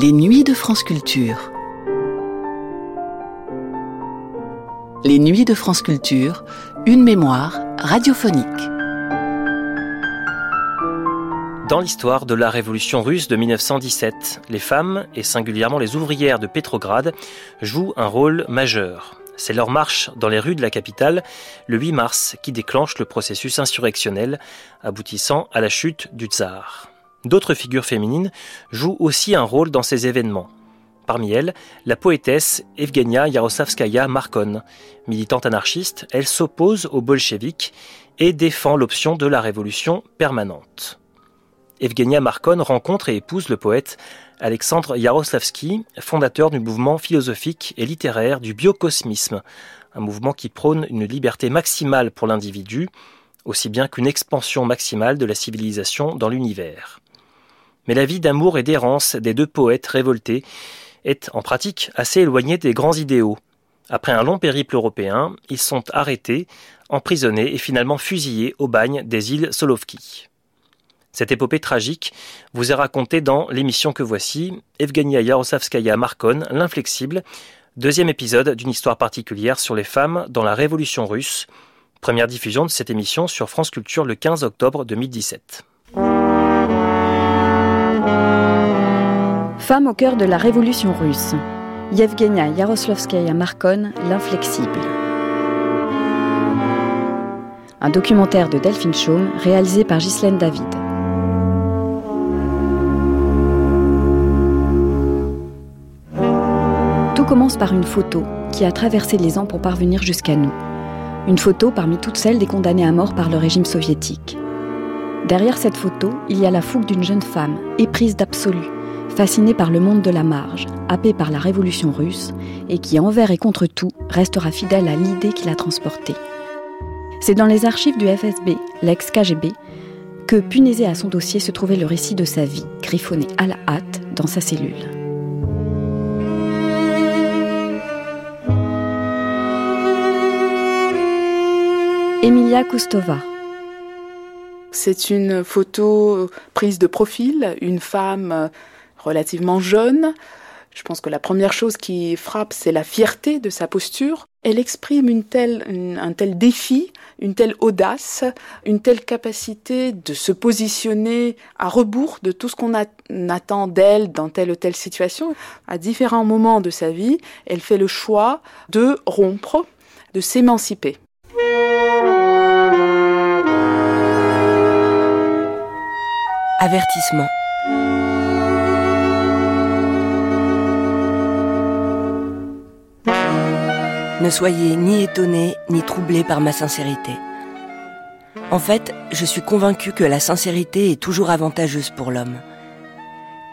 Les nuits de France Culture. Les nuits de France Culture, une mémoire radiophonique. Dans l'histoire de la révolution russe de 1917, les femmes, et singulièrement les ouvrières de Pétrograd, jouent un rôle majeur. C'est leur marche dans les rues de la capitale le 8 mars qui déclenche le processus insurrectionnel aboutissant à la chute du tsar. D'autres figures féminines jouent aussi un rôle dans ces événements. Parmi elles, la poétesse Evgenia Yaroslavskaya Markon. Militante anarchiste, elle s'oppose aux bolcheviks et défend l'option de la révolution permanente. Evgenia Markon rencontre et épouse le poète Alexandre Yaroslavsky, fondateur du mouvement philosophique et littéraire du biocosmisme, un mouvement qui prône une liberté maximale pour l'individu, aussi bien qu'une expansion maximale de la civilisation dans l'univers. Mais la vie d'amour et d'errance des deux poètes révoltés est en pratique assez éloignée des grands idéaux. Après un long périple européen, ils sont arrêtés, emprisonnés et finalement fusillés au bagne des îles Solovki. Cette épopée tragique vous est racontée dans l'émission que voici, Evgenia Yaroslavskaya Markon, l'inflexible, deuxième épisode d'une histoire particulière sur les femmes dans la Révolution russe, première diffusion de cette émission sur France Culture le 15 octobre 2017. Femme au cœur de la Révolution russe. Yevgenia Yaroslavskaya Markon, l'inflexible. Un documentaire de Delphine Chaume réalisé par Ghislaine David. Tout commence par une photo qui a traversé les ans pour parvenir jusqu'à nous. Une photo parmi toutes celles des condamnés à mort par le régime soviétique. Derrière cette photo, il y a la fougue d'une jeune femme, éprise d'absolu, fascinée par le monde de la marge, happée par la révolution russe, et qui, envers et contre tout, restera fidèle à l'idée qui l'a transportée. C'est dans les archives du FSB, l'ex-KGB, que, punaisé à son dossier, se trouvait le récit de sa vie, griffonné à la hâte dans sa cellule. Emilia Kustova. C'est une photo prise de profil, une femme relativement jeune. Je pense que la première chose qui frappe, c'est la fierté de sa posture. Elle exprime un tel défi, une telle audace, une telle capacité de se positionner à rebours de tout ce qu'on attend d'elle dans telle ou telle situation. À différents moments de sa vie, elle fait le choix de rompre, de s'émanciper. Avertissement. Ne soyez ni étonnés ni troublés par ma sincérité. En fait, je suis convaincu que la sincérité est toujours avantageuse pour l'homme.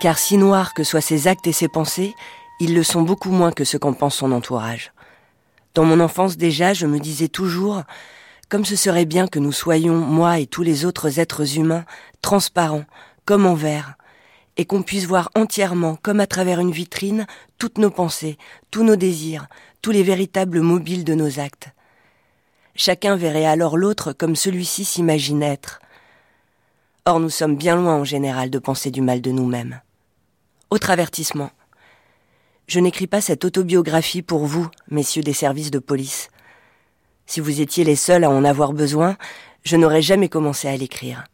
Car si noirs que soient ses actes et ses pensées, ils le sont beaucoup moins que ce qu'en pense son entourage. Dans mon enfance déjà, je me disais toujours, comme ce serait bien que nous soyons, moi et tous les autres êtres humains, transparents, comme en verre, et qu'on puisse voir entièrement, comme à travers une vitrine, toutes nos pensées, tous nos désirs, tous les véritables mobiles de nos actes. Chacun verrait alors l'autre comme celui-ci s'imagine être. Or nous sommes bien loin en général de penser du mal de nous-mêmes. Autre avertissement. Je n'écris pas cette autobiographie pour vous, messieurs des services de police. Si vous étiez les seuls à en avoir besoin, je n'aurais jamais commencé à l'écrire.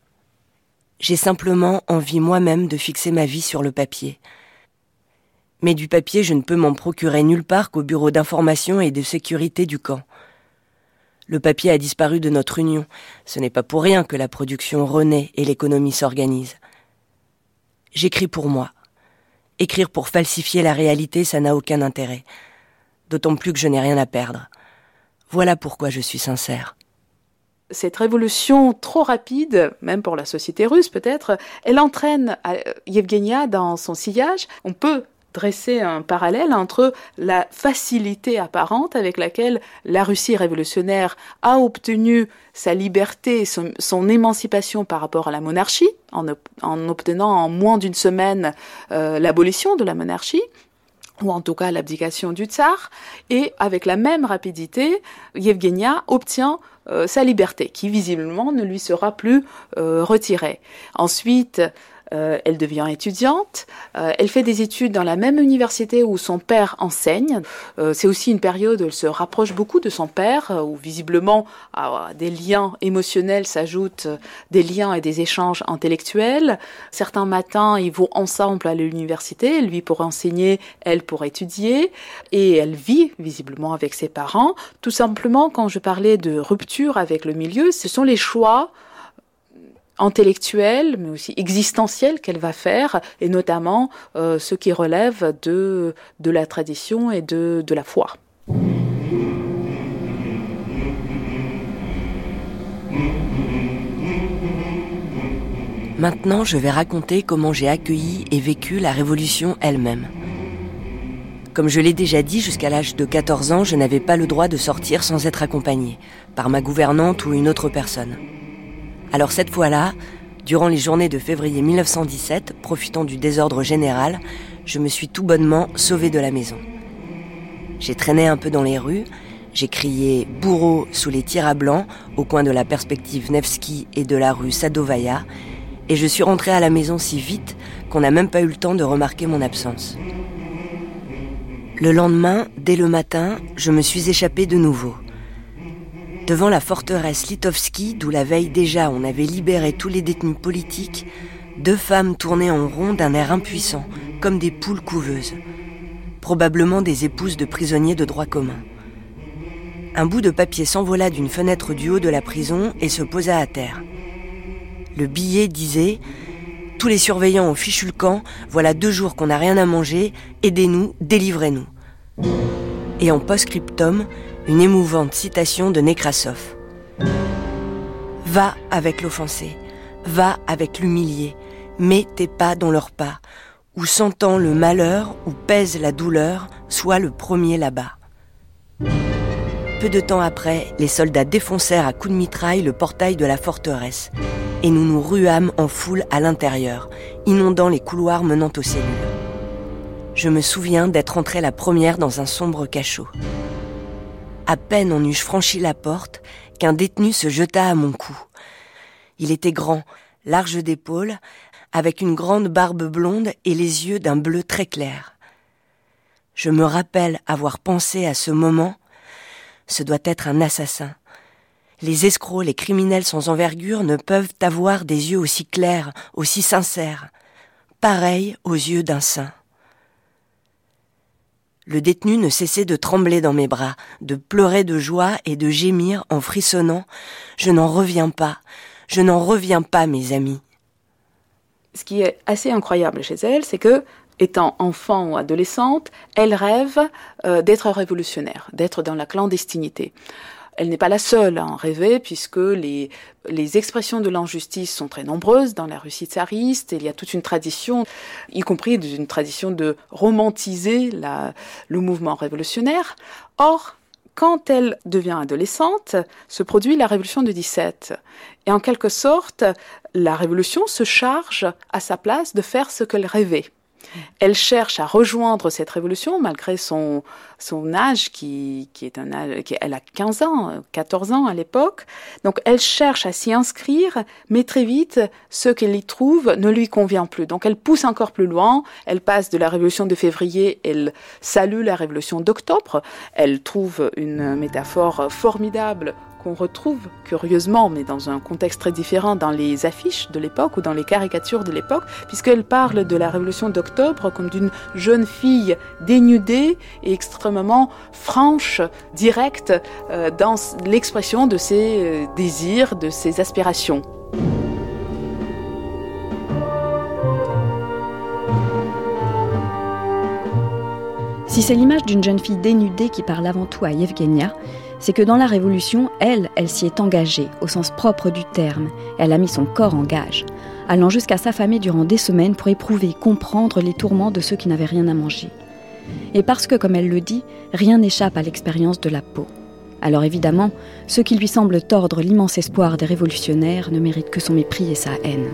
J'ai simplement envie moi-même de fixer ma vie sur le papier, mais du papier, je ne peux m'en procurer nulle part qu'au bureau d'information et de sécurité du camp. Le papier a disparu de notre union. Ce n'est pas pour rien que la production renaît et l'économie s'organise. J'écris pour moi. Écrire pour falsifier la réalité, ça n'a aucun intérêt. D'autant plus que je n'ai rien à perdre. Voilà pourquoi je suis sincère cette révolution trop rapide, même pour la société russe peut-être, elle entraîne euh, Yevgenia dans son sillage. On peut dresser un parallèle entre la facilité apparente avec laquelle la Russie révolutionnaire a obtenu sa liberté, son, émancipation par rapport à la monarchie, en, en obtenant en moins d'une semaine euh, l'abolition de la monarchie, ou en tout cas l'abdication du tsar, et avec la même rapidité, Yevgenia obtient sa liberté, qui visiblement ne lui sera plus euh, retirée. Ensuite, euh, elle devient étudiante. Euh, elle fait des études dans la même université où son père enseigne. Euh, c'est aussi une période où elle se rapproche beaucoup de son père, où visiblement à des liens émotionnels s'ajoutent des liens et des échanges intellectuels. Certains matins, ils vont ensemble à l'université, lui pour enseigner, elle pour étudier, et elle vit visiblement avec ses parents. Tout simplement, quand je parlais de rupture avec le milieu, ce sont les choix intellectuelle, mais aussi existentielle qu'elle va faire, et notamment euh, ce qui relève de, de la tradition et de, de la foi. Maintenant, je vais raconter comment j'ai accueilli et vécu la Révolution elle-même. Comme je l'ai déjà dit, jusqu'à l'âge de 14 ans, je n'avais pas le droit de sortir sans être accompagnée, par ma gouvernante ou une autre personne. Alors cette fois-là, durant les journées de février 1917, profitant du désordre général, je me suis tout bonnement sauvée de la maison. J'ai traîné un peu dans les rues, j'ai crié bourreau sous les tirs à blanc au coin de la perspective Nevsky et de la rue Sadovaya, et je suis rentrée à la maison si vite qu'on n'a même pas eu le temps de remarquer mon absence. Le lendemain, dès le matin, je me suis échappée de nouveau. Devant la forteresse Litovski, d'où la veille déjà on avait libéré tous les détenus politiques, deux femmes tournaient en rond d'un air impuissant, comme des poules couveuses, probablement des épouses de prisonniers de droit commun. Un bout de papier s'envola d'une fenêtre du haut de la prison et se posa à terre. Le billet disait Tous les surveillants ont fichu le camp, voilà deux jours qu'on n'a rien à manger, aidez-nous, délivrez-nous. Et en post-scriptum, une émouvante citation de Nekrasov. Va avec l'offensé, va avec l'humilié, mets tes pas dans leurs pas, où sentant le malheur, où pèse la douleur, sois le premier là-bas. Peu de temps après, les soldats défoncèrent à coups de mitraille le portail de la forteresse, et nous nous ruâmes en foule à l'intérieur, inondant les couloirs menant aux cellules. Je me souviens d'être entrée la première dans un sombre cachot. À peine en eus-je franchi la porte qu'un détenu se jeta à mon cou. Il était grand, large d'épaules, avec une grande barbe blonde et les yeux d'un bleu très clair. Je me rappelle avoir pensé à ce moment ce doit être un assassin. Les escrocs, les criminels sans envergure ne peuvent avoir des yeux aussi clairs, aussi sincères, pareils aux yeux d'un saint. Le détenu ne cessait de trembler dans mes bras, de pleurer de joie et de gémir en frissonnant. Je n'en reviens pas, je n'en reviens pas, mes amis. Ce qui est assez incroyable chez elle, c'est que, étant enfant ou adolescente, elle rêve euh, d'être révolutionnaire, d'être dans la clandestinité. Elle n'est pas la seule à en rêver, puisque les, les expressions de l'injustice sont très nombreuses dans la Russie tsariste. Il y a toute une tradition, y compris une tradition de romantiser la, le mouvement révolutionnaire. Or, quand elle devient adolescente, se produit la révolution de 17. Et en quelque sorte, la révolution se charge à sa place de faire ce qu'elle rêvait. Elle cherche à rejoindre cette révolution malgré son, son âge qui, qui est un âge, elle a 15 ans, 14 ans à l'époque. Donc elle cherche à s'y inscrire, mais très vite, ce qu'elle y trouve ne lui convient plus. Donc elle pousse encore plus loin, elle passe de la révolution de février, elle salue la révolution d'octobre, elle trouve une métaphore formidable qu'on retrouve curieusement, mais dans un contexte très différent, dans les affiches de l'époque ou dans les caricatures de l'époque, puisqu'elle parle de la Révolution d'octobre comme d'une jeune fille dénudée et extrêmement franche, directe euh, dans l'expression de ses euh, désirs, de ses aspirations. Si c'est l'image d'une jeune fille dénudée qui parle avant tout à Yevgenia, c'est que dans la Révolution, elle, elle s'y est engagée, au sens propre du terme. Elle a mis son corps en gage, allant jusqu'à s'affamer durant des semaines pour éprouver, comprendre les tourments de ceux qui n'avaient rien à manger. Et parce que, comme elle le dit, rien n'échappe à l'expérience de la peau. Alors évidemment, ceux qui lui semblent tordre l'immense espoir des révolutionnaires ne méritent que son mépris et sa haine.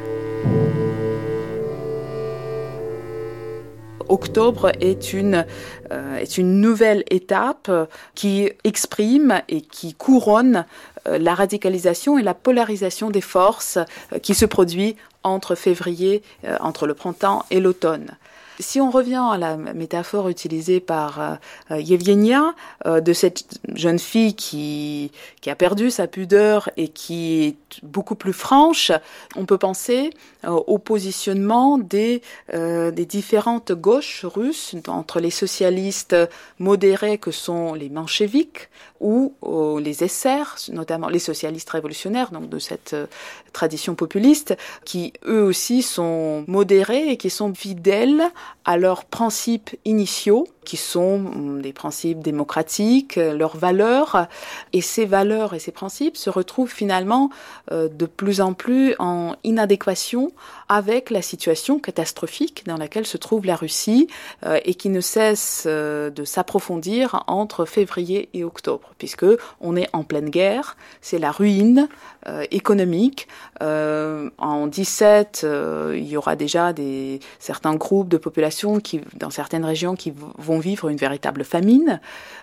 Octobre est une, euh, est une nouvelle étape qui exprime et qui couronne euh, la radicalisation et la polarisation des forces euh, qui se produit entre février, entre le printemps et l'automne. Si on revient à la métaphore utilisée par euh, euh, Yevgenia euh, de cette jeune fille qui, qui a perdu sa pudeur et qui est beaucoup plus franche, on peut penser au positionnement des, des différentes gauches russes entre les socialistes modérés que sont les mencheviks ou les essers, notamment les socialistes révolutionnaires, donc de cette tradition populiste, qui eux aussi sont modérés et qui sont fidèles à leurs principes initiaux, qui sont hum, des principes démocratiques, leurs valeurs. Et ces valeurs et ces principes se retrouvent finalement euh, de plus en plus en inadéquation avec la situation catastrophique dans laquelle se trouve la Russie euh, et qui ne cesse euh, de s'approfondir entre février et octobre, puisque on est en pleine guerre, c'est la ruine économique. en 17, il y aura déjà des certains groupes de population qui, dans certaines régions, qui vont vivre une véritable famine.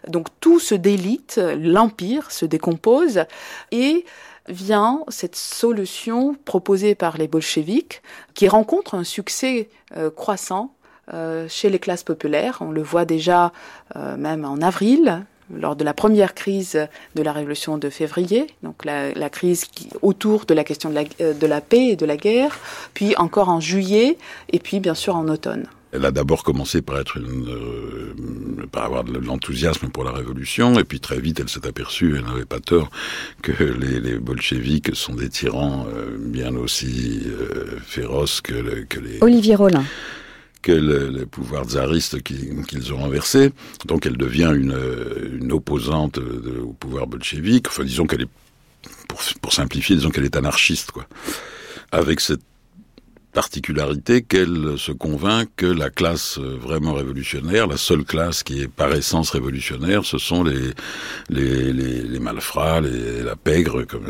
Donc tout se délite, l'empire se décompose et vient cette solution proposée par les bolcheviks qui rencontre un succès euh, croissant euh, chez les classes populaires. On le voit déjà euh, même en avril, lors de la première crise de la révolution de février, donc la, crise qui, autour de la question de la, de la paix et de la guerre, puis encore en juillet, et puis bien sûr en automne. Elle a d'abord commencé par être une, euh, par avoir de l'enthousiasme pour la révolution, et puis très vite elle s'est aperçue, elle n'avait pas tort, que les, les bolcheviks sont des tyrans euh, bien aussi euh, féroces que, que les... Olivier Rollin que le, le pouvoir tsariste qu'ils ont renversé. Donc elle devient une, une opposante de, au pouvoir bolchevique. Enfin, disons qu'elle est, pour, pour simplifier, disons qu'elle est anarchiste, quoi. Avec cette particularité qu'elle se convainc que la classe vraiment révolutionnaire, la seule classe qui est par essence révolutionnaire, ce sont les les, les, les malfrats, les, la pègre, comme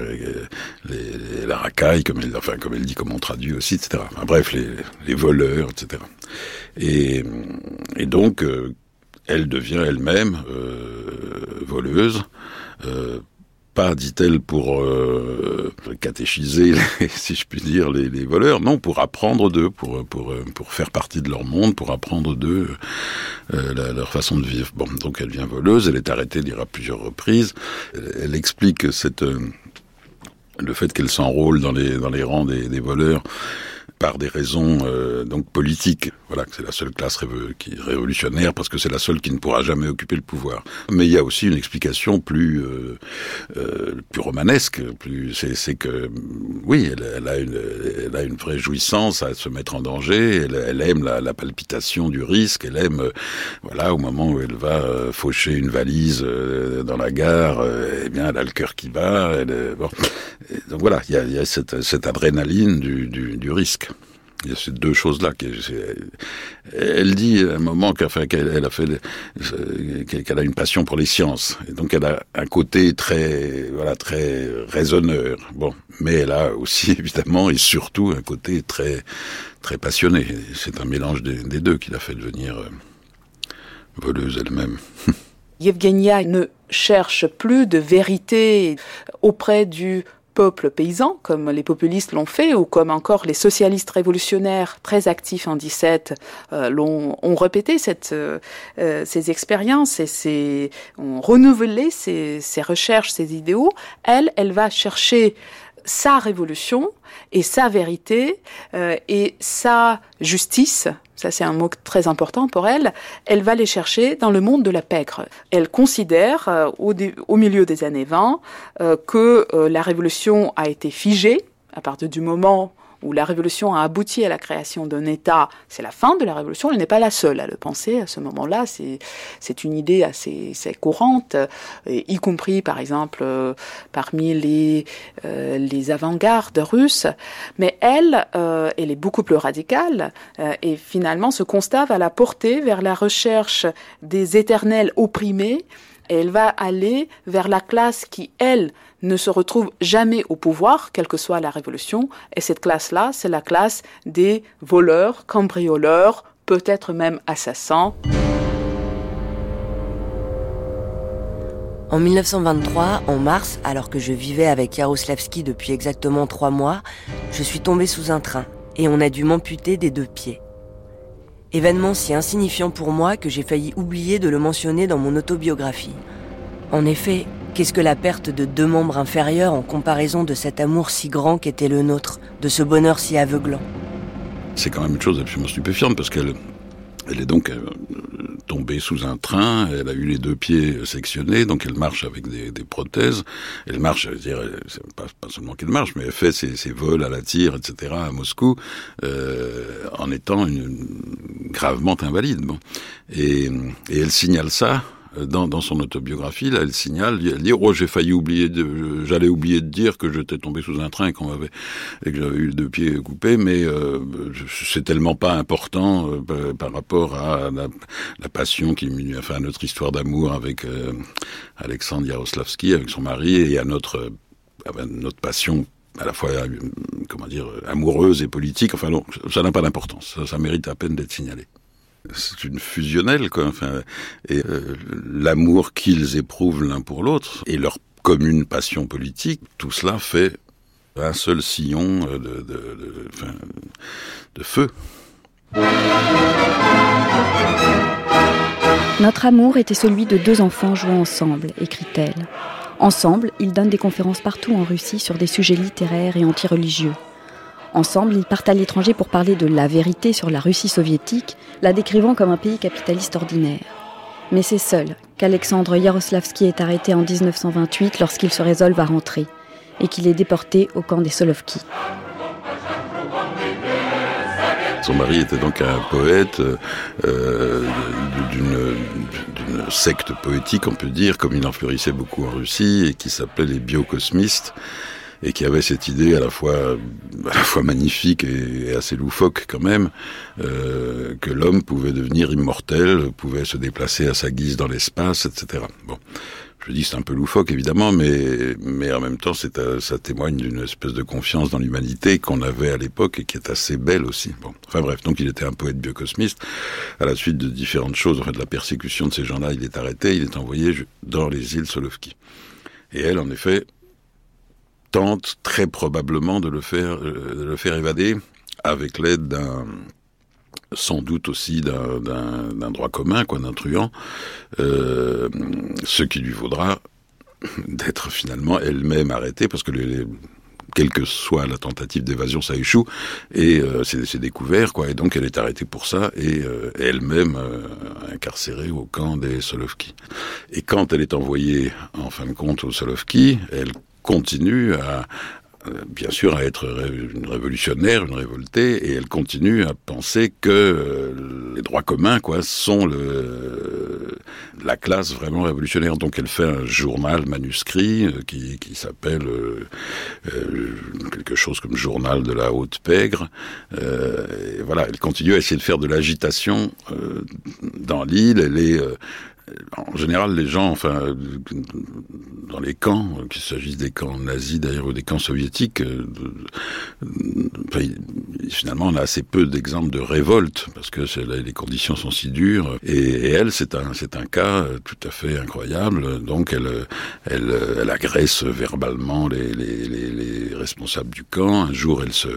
les, la racaille, comme elle, enfin comme elle dit, comme on traduit aussi, etc. Enfin, bref, les, les voleurs, etc. Et, et donc euh, elle devient elle-même euh, voleuse. Euh, pas, dit-elle, pour euh, catéchiser, si je puis dire, les, voleurs, non, pour apprendre d'eux, pour, pour, pour faire partie de leur monde, pour apprendre d'eux euh, leur façon de vivre. Bon, donc elle vient voleuse, elle est arrêtée, dire à plusieurs reprises. Elle, elle explique cette, euh, le fait qu'elle s'enrôle dans les, dans les rangs des voleurs par des raisons euh, donc politiques. Voilà, c'est la seule classe révolutionnaire parce que c'est la seule qui ne pourra jamais occuper le pouvoir. Mais il y a aussi une explication plus euh, euh, plus romanesque. Plus c'est que oui, elle, a une elle a une vraie jouissance à se mettre en danger. Elle, elle aime la, la, palpitation du risque. Elle aime voilà au moment où elle va faucher une valise dans la gare. eh bien, elle a le cœur qui bat. Elle, bon. donc voilà, il y a, y a cette, cette adrénaline du, du, du risque. Il y a ces deux choses-là. Elle dit à un moment qu'elle a fait, qu'elle a une passion pour les sciences. Donc elle a un côté très, voilà, très raisonneur. Bon, mais elle a aussi évidemment et surtout un côté très, très passionné. C'est un mélange des, des deux qui l'a fait devenir euh, voleuse elle-même. Yevgenia ne cherche plus de vérité auprès du peuple paysan, comme les populistes l'ont fait, ou comme encore les socialistes révolutionnaires très actifs en 17 euh, l'ont ont répété cette, euh, euh, ces expériences et ces, ont renouvelé ces, ces recherches, ces idéaux. Elle, elle va chercher sa révolution et sa vérité euh, et sa justice, ça c'est un mot très important pour elle, elle va les chercher dans le monde de la pègre. Elle considère euh, au, milieu des années 20 euh, que euh, la révolution a été figée à partir du moment où la révolution a abouti à la création d'un État, c'est la fin de la révolution. Elle n'est pas la seule à le penser à ce moment-là. C'est, une idée assez, assez courante, y compris par exemple euh, parmi les, euh, les avant-gardes russes. Mais elle, euh, elle est beaucoup plus radicale euh, et finalement ce constat va la porter vers la recherche des éternels opprimés et elle va aller vers la classe qui, elle, ne se retrouve jamais au pouvoir, quelle que soit la révolution. Et cette classe-là, c'est la classe des voleurs, cambrioleurs, peut-être même assassins. En 1923, en mars, alors que je vivais avec Yaroslavski depuis exactement trois mois, je suis tombée sous un train et on a dû m'amputer des deux pieds. Événement si insignifiant pour moi que j'ai failli oublier de le mentionner dans mon autobiographie. En effet, qu'est-ce que la perte de deux membres inférieurs en comparaison de cet amour si grand qu'était le nôtre, de ce bonheur si aveuglant? C'est quand même une chose absolument stupéfiante parce qu'elle elle est donc euh, tombée sous un train, elle a eu les deux pieds sectionnés, donc elle marche avec des, prothèses. Elle marche, je veux dire, pas, seulement qu'elle marche, mais elle fait ses, vols à la tire, etc., à Moscou, euh, en étant gravement invalide. Bon. Et elle signale ça dans, son autobiographie, là, elle signale, elle dit, oh, j'ai failli oublier, j'allais oublier de dire que j'étais tombé sous un train qu'on m'avait, et que j'avais eu deux pieds coupés, mais euh, c'est tellement pas important euh, par rapport à la, passion qui, enfin, à notre histoire d'amour avec euh, Alexandre Yaroslavski, avec son mari, et à notre, à notre passion à la fois, comment dire, amoureuse et politique. Enfin, non, ça n'a pas d'importance. Ça mérite à peine d'être signalé c'est une fusionnelle, quoi. Enfin, euh, l'amour qu'ils éprouvent l'un pour l'autre et leur commune passion politique, tout cela fait un seul sillon de, de, de feu. Notre amour était celui de deux enfants jouant ensemble, écrit-elle. Ensemble, ils donnent des conférences partout en Russie sur des sujets littéraires et antireligieux. Ensemble, ils partent à l'étranger pour parler de la vérité sur la Russie soviétique, la décrivant comme un pays capitaliste ordinaire. Mais c'est seul qu'Alexandre Yaroslavski est arrêté en 1928 lorsqu'il se résolve à rentrer et qu'il est déporté au camp des Solovki. Son mari était donc un poète euh, d'une secte poétique, on peut dire, comme il en fleurissait beaucoup en Russie, et qui s'appelait les biocosmistes et qui avait cette idée à la fois à la fois magnifique et, assez loufoque quand même euh, que l'homme pouvait devenir immortel, pouvait se déplacer à sa guise dans l'espace, etc. Bon. Je dis c'est un peu loufoque évidemment, mais mais en même temps c'est euh, ça témoigne d'une espèce de confiance dans l'humanité qu'on avait à l'époque et qui est assez belle aussi. Bon, enfin bref, donc il était un poète biocosmiste. À la suite de différentes choses, en fait, de la persécution de ces gens-là, il est arrêté, il est envoyé dans les îles Solovki. Et elle, en effet, tente très probablement de le faire, euh, de le faire évader avec l'aide d'un sans doute aussi d'un droit commun, quoi, d'un truand, euh, ce qui lui vaudra d'être finalement elle-même arrêtée, parce que quelle que soit la tentative d'évasion, ça échoue et euh, c'est découvert quoi. Et donc elle est arrêtée pour ça et elle-même incarcérée au camp des Solovki. Et quand elle est envoyée en fin de compte aux Solovki, elle continue à, bien sûr à être une révolutionnaire, une révoltée, et elle continue à penser que les droits communs, quoi, sont le, la classe vraiment révolutionnaire. Donc elle fait un journal manuscrit qui, qui s'appelle euh, quelque chose comme Journal de la Haute Pègre. Euh, et voilà, elle continue à essayer de faire de l'agitation euh, dans l'île. Elle est en général, les gens, enfin, dans les camps, qu'il s'agisse des camps nazis d'ailleurs ou des camps soviétiques, euh, finalement, on a assez peu d'exemples de révolte parce que les conditions sont si dures. Et, elle, c'est un, c'est un cas tout à fait incroyable. Donc, elle, elle, elle agresse verbalement les, les, les, les responsables du camp. Un jour, elle se,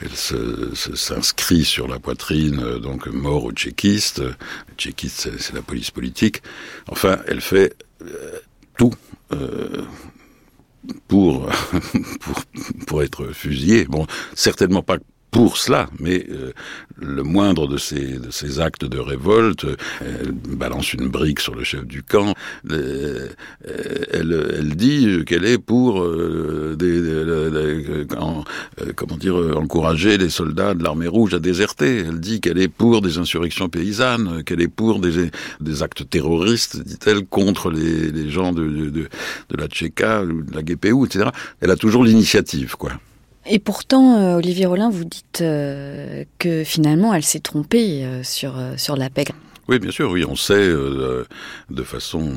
elle se, s'inscrit sur la poitrine, donc mort aux tchéquistes. Les tchéquistes, c'est la police politique. Enfin, elle fait euh, tout euh, pour, pour, pour être fusillée. Bon, certainement pas pour cela, mais euh, le moindre de ces, de ces actes de révolte, elle balance une brique sur le chef du camp, euh, elle, elle dit qu'elle est pour euh, des, des, en, comment dire encourager les soldats de l'armée rouge à déserter. Elle dit qu'elle est pour des insurrections paysannes, qu'elle est pour des, actes terroristes, dit-elle, contre les, gens de, de, de, de la Tchéka, de la GPU, etc. Elle a toujours l'initiative, quoi. Et pourtant, euh, Olivier Rollin, vous dites euh, que finalement, elle s'est trompée euh, sur, sur la pègre. Oui, bien sûr, oui, on sait de façon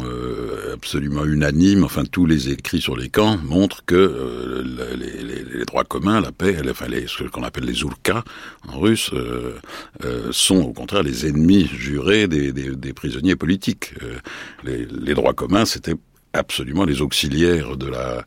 absolument unanime, enfin tous les écrits sur les camps montrent que les, droits communs, la paix, enfin ce qu'on appelle les Oulkas en russe, sont au contraire les ennemis jurés des, des, prisonniers politiques. Les, droits communs, c'était absolument les auxiliaires de la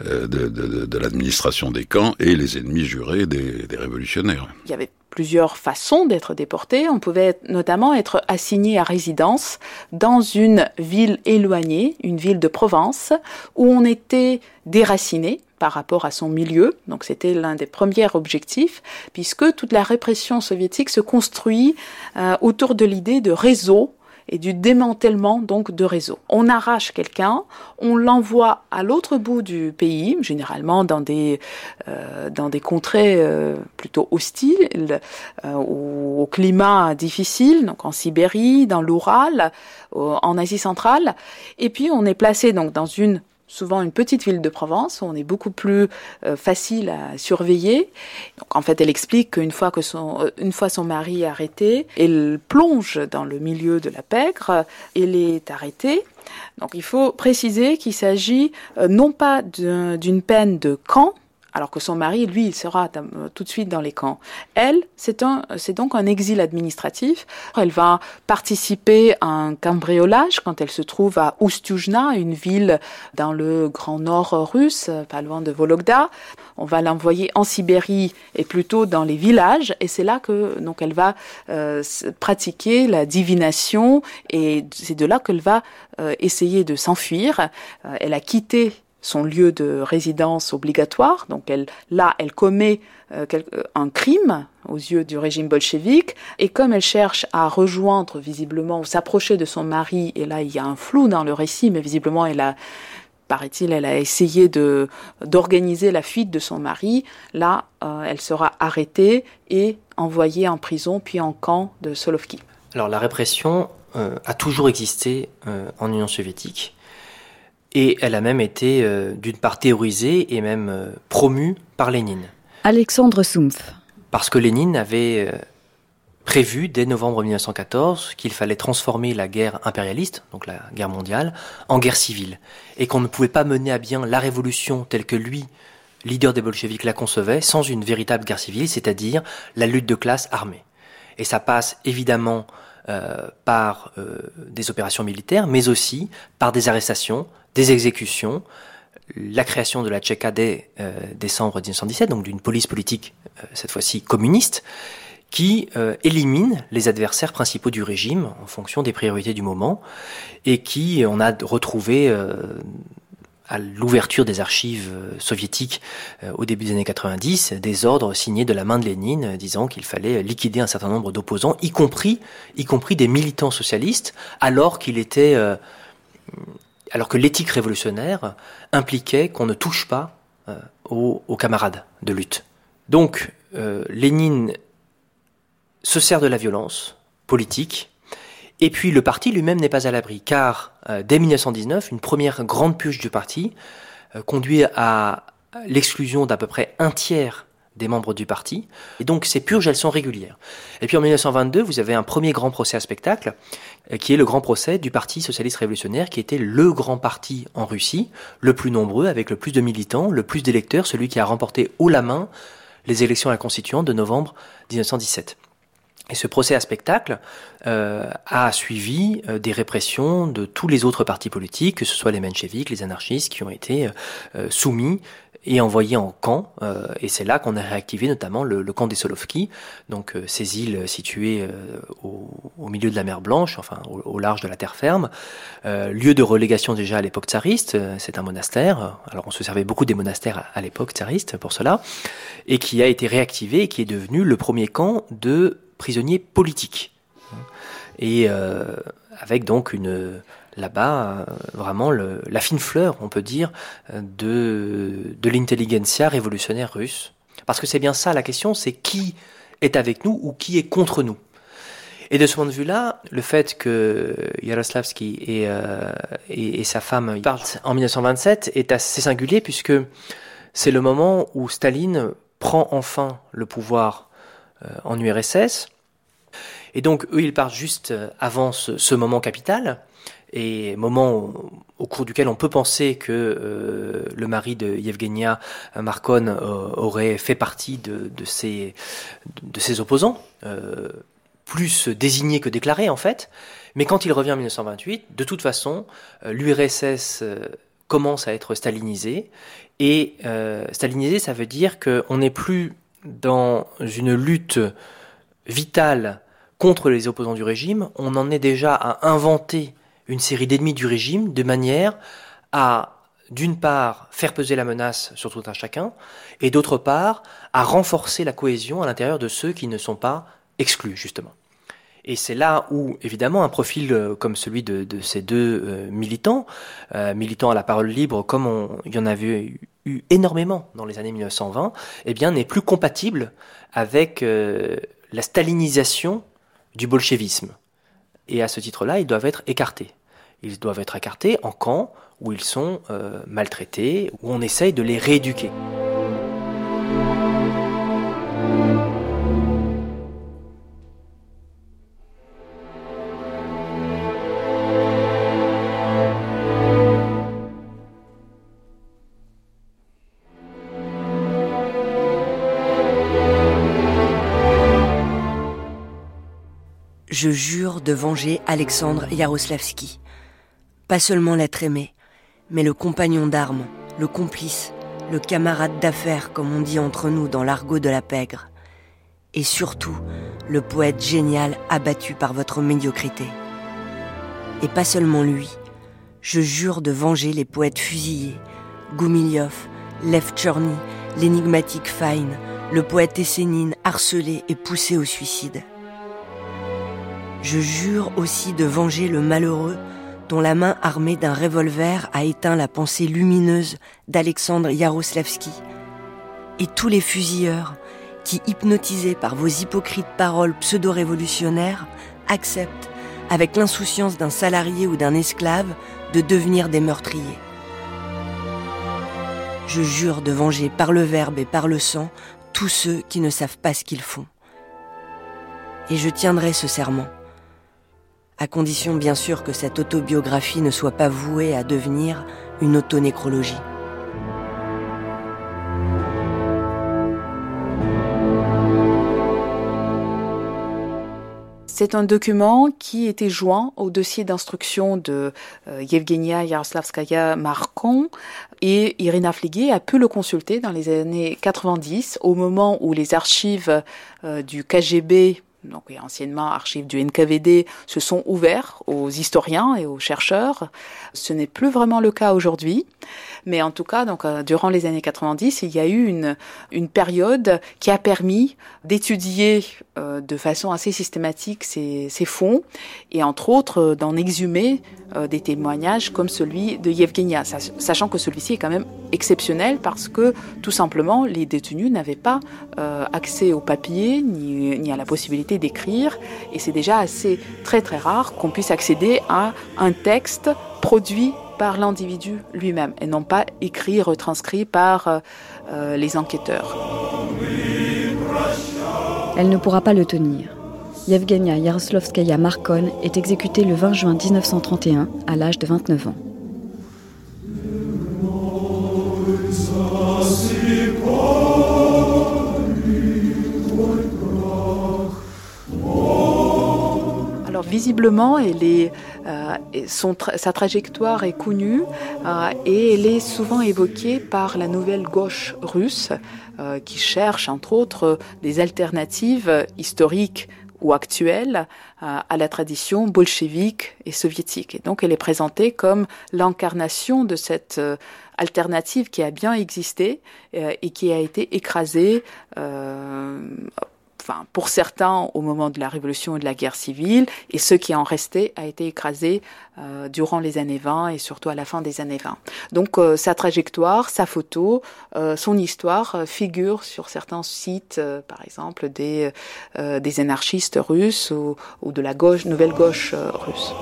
de, de, l'administration des camps et les ennemis jurés des, révolutionnaires. Il y avait plusieurs façons d'être déporté. On pouvait notamment être assigné à résidence dans une ville éloignée, une ville de Provence, où on était déraciné par rapport à son milieu. Donc c'était l'un des premiers objectifs, puisque toute la répression soviétique se construit euh, autour de l'idée de réseau et du démantèlement donc de réseaux. On arrache quelqu'un, on l'envoie à l'autre bout du pays, généralement dans des euh, dans des contrées euh, plutôt hostiles euh, ou au climat difficile, donc en Sibérie, dans l'Oural, en Asie centrale, et puis on est placé donc dans une souvent une petite ville de Provence on est beaucoup plus euh, facile à surveiller. Donc en fait, elle explique qu'une fois que son euh, une fois son mari arrêté, elle plonge dans le milieu de la pègre, elle est arrêtée. Donc il faut préciser qu'il s'agit euh, non pas d'une peine de camp, alors que son mari, lui, il sera euh, tout de suite dans les camps. Elle, c'est donc un exil administratif. Elle va participer à un cambriolage quand elle se trouve à Ustuzhna, une ville dans le grand nord russe, pas loin de Vologda. On va l'envoyer en Sibérie et plutôt dans les villages, et c'est là que donc elle va euh, pratiquer la divination, et c'est de là qu'elle va euh, essayer de s'enfuir. elle a quitté son lieu de résidence obligatoire. Donc elle, là, elle commet euh, un crime aux yeux du régime bolchevique. Et comme elle cherche à rejoindre visiblement ou s'approcher de son mari, et là il y a un flou dans le récit, mais visiblement elle a paraît-il, elle a essayé de d'organiser la fuite de son mari. Là, euh, elle sera arrêtée et envoyée en prison, puis en camp de Solovki. Alors la répression euh, a toujours existé en Union soviétique. Et elle a même été, euh, d'une part, théorisée et même euh, promue par Lénine. Alexandre Soumpf. Parce que Lénine avait euh, prévu, dès novembre 1914, qu'il fallait transformer la guerre impérialiste, donc la guerre mondiale, en guerre civile. Et qu'on ne pouvait pas mener à bien la révolution telle que lui, leader des bolcheviks, la concevait sans une véritable guerre civile, c'est-à-dire la lutte de classe armée. Et ça passe évidemment euh, par euh, des opérations militaires, mais aussi par des arrestations, des exécutions, la création de la Tchéka dès euh, décembre 1917, donc d'une police politique, euh, cette fois-ci communiste, qui euh, élimine les adversaires principaux du régime en fonction des priorités du moment, et qui, on a retrouvé à l'ouverture des archives soviétiques au début des années 90, des ordres signés de la main de Lénine disant qu'il fallait liquider un certain nombre d'opposants, y compris, y compris des militants socialistes, alors qu'il était alors que l'éthique révolutionnaire impliquait qu'on ne touche pas euh, aux, camarades de lutte. Donc, euh, Lénine se sert de la violence politique, et puis le parti lui-même n'est pas à l'abri, car euh, dès 1919, une première grande purge du parti conduit à l'exclusion d'à peu près un tiers des membres du parti. Et donc ces purges, elles sont régulières. Et puis en 1922, vous avez un premier grand procès à spectacle, euh, qui est le grand procès du Parti socialiste révolutionnaire, qui était le grand parti en Russie, le plus nombreux, avec le plus de militants, le plus d'électeurs, celui qui a remporté haut la main les élections à la Constituante de novembre 1917. Et ce procès à spectacle euh, a suivi euh, des répressions de tous les autres partis politiques, que ce soit les mencheviks, les anarchistes, qui ont été euh, soumis et envoyés en camp. Euh, et c'est là qu'on a réactivé notamment le, camp des Solovki, donc euh, ces îles situées euh, au, au, milieu de la mer Blanche, enfin au, large de la terre ferme, lieu de relégation déjà à l'époque tsariste. C'est un monastère. Alors on se servait beaucoup des monastères à, l'époque tsariste pour cela, et qui a été réactivé et qui est devenu le premier camp de prisonniers politiques. Et avec donc une là-bas, euh, vraiment la fine fleur, on peut dire, euh, de, de l'intelligentsia révolutionnaire russe. Parce que c'est bien ça la question, c'est qui est avec nous ou qui est contre nous. Et de ce point de vue-là, le fait que Yaroslavski et, euh, et, et, sa femme partent en 1927 est assez singulier puisque c'est le moment où Staline prend enfin le pouvoir euh, en URSS. Et donc eux, ils partent juste avant ce, moment capital et moment au, cours duquel on peut penser que euh, le mari de Yevgenia Markon euh, aurait fait partie de, ces opposants. Euh, plus désigné que déclaré en fait. Mais quand il revient en 1928, de toute façon, euh, l'URSS euh, commence à être stalinisé. Et euh, stalinisé, ça veut dire qu'on n'est plus dans une lutte vitale contre les opposants du régime, on en est déjà à inventer une série d'ennemis du régime de manière à, d'une part, faire peser la menace sur tout un chacun, et d'autre part, à renforcer la cohésion à l'intérieur de ceux qui ne sont pas exclus, justement. Et c'est là où, évidemment, un profil euh, comme celui de, ces deux euh, militants, euh, militants à la parole libre, comme on, il y en avait eu, énormément dans les années 1920, eh bien, n'est plus compatible avec la stalinisation du bolchevisme. Et à ce titre-là, ils doivent être écartés. Ils doivent être écartés en camp où ils sont maltraités, où on essaye de les rééduquer. Je jure de venger Alexandre Yaroslavski. Pas seulement l'être aimé, mais le compagnon d'armes, le complice, le camarade d'affaires, comme on dit entre nous dans l'argot de la pègre. Et surtout, le poète génial abattu par votre médiocrité. Et pas seulement lui, je jure de venger les poètes fusillés, Goumilyov, Lev Tchorny, l'énigmatique Fine, le poète Essénine harcelé et poussé au suicide je jure aussi de venger le malheureux dont la main armée d'un revolver a éteint la pensée lumineuse d'Alexandre Yaroslavski, et tous les fusilleurs qui, hypnotisés par vos hypocrites paroles pseudo-révolutionnaires, acceptent, avec l'insouciance d'un salarié ou d'un esclave, de devenir des meurtriers. Je jure de venger par le verbe et par le sang tous ceux qui ne savent pas ce qu'ils font. Et je tiendrai ce serment à condition bien sûr que cette autobiographie ne soit pas vouée à devenir une autonécrologie. C'est un document qui était joint au dossier d'instruction de euh, Yevgenia Yaroslavskaya Markon et Irina Fliguet a pu le consulter dans les années 90 au moment où les archives euh, du KGB donc anciennement archives du NKVD, se sont ouverts aux historiens et aux chercheurs. Ce n'est plus vraiment le cas aujourd'hui, mais en tout cas, donc euh, durant les années 90, il y a eu une période qui a permis d'étudier euh, de façon assez systématique ces, fonds et entre autres euh, d'en exhumer des témoignages comme celui de Yevgenia, sachant que celui-ci est quand même exceptionnel parce que tout simplement les détenus n'avaient pas accès au papier ni à la possibilité d'écrire et c'est déjà assez très très rare qu'on puisse accéder à un texte produit par l'individu lui-même et non pas écrit, retranscrit par euh, euh, les enquêteurs. Elle ne pourra pas le tenir. Yevgenia Yaroslavskaya Markon est exécutée le 20 juin 1931 à l'âge de 29 ans. Visiblement, euh, sa trajectoire est connue euh, et elle est souvent évoquée par la nouvelle gauche russe euh, qui cherche, entre autres, des alternatives historiques ou actuelles à la tradition bolchevique et soviétique. Et donc elle est présentée comme l'incarnation de cette alternative qui a bien existé et qui a été écrasée enfin, pour certains au moment de la révolution et de la guerre civile, et ce qui en restait a été écrasé euh, durant les années 20 et surtout à la fin des années 20. Donc euh, sa trajectoire, sa photo, euh, son histoire figure sur certains sites, par exemple des, anarchistes russes ou, ou, de la gauche, nouvelle gauche russe.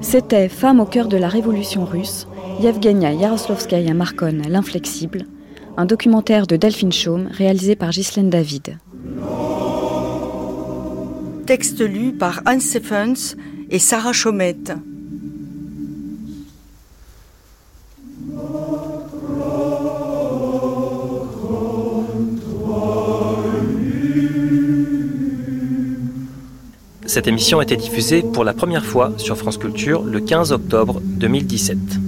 C'était Femme au cœur de la révolution russe, Yevgenia Yaroslavskaya Markon, l'inflexible, un documentaire de Delphine Chaume réalisé par Ghislaine David. Texte lu par Anne Stephens et Sarah Chaumette. Cette émission était diffusée pour la première fois sur France Culture le 15 octobre 2017.